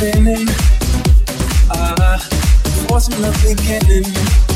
spinning? Ah, force from the beginning.